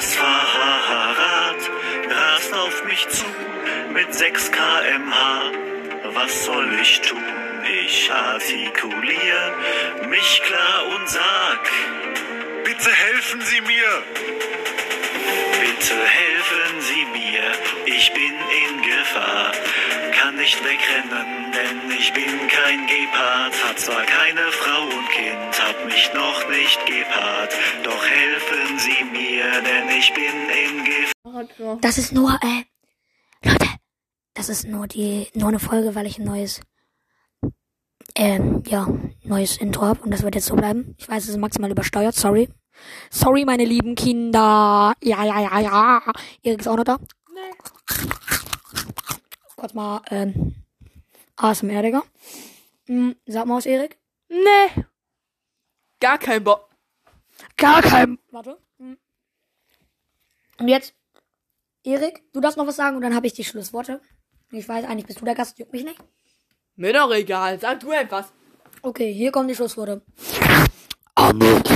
Das Fahrrad rast auf mich zu mit 6 kmh. Was soll ich tun? Ich artikuliere mich klar und sag, Bitte helfen Sie mir! bitte helfen Sie mir, ich bin in Gefahr. Kann nicht wegrennen, denn ich bin kein Gepard. Hab zwar keine Frau und Kind, hab mich noch nicht gepaart. Doch helfen Sie mir, denn ich bin in Gefahr. Das ist nur, äh, Leute, das ist nur die, nur eine Folge, weil ich ein neues, ähm, ja, neues Intro hab und das wird jetzt so bleiben. Ich weiß, es ist maximal übersteuert, sorry. Sorry, meine lieben Kinder. Ja, ja, ja, ja. Erik ist auch noch da. Nee. Kurz mal, ähm, ASMR, Digga. Hm, sag mal was, Erik. Nee. Gar kein Bock. Gar kein. Warte. Und jetzt, Erik, du darfst noch was sagen und dann habe ich die Schlussworte. Ich weiß, eigentlich bist du der Gast, juckt mich nicht. Mir doch egal. Sag du etwas. Okay, hier kommen die Schlussworte. Amix,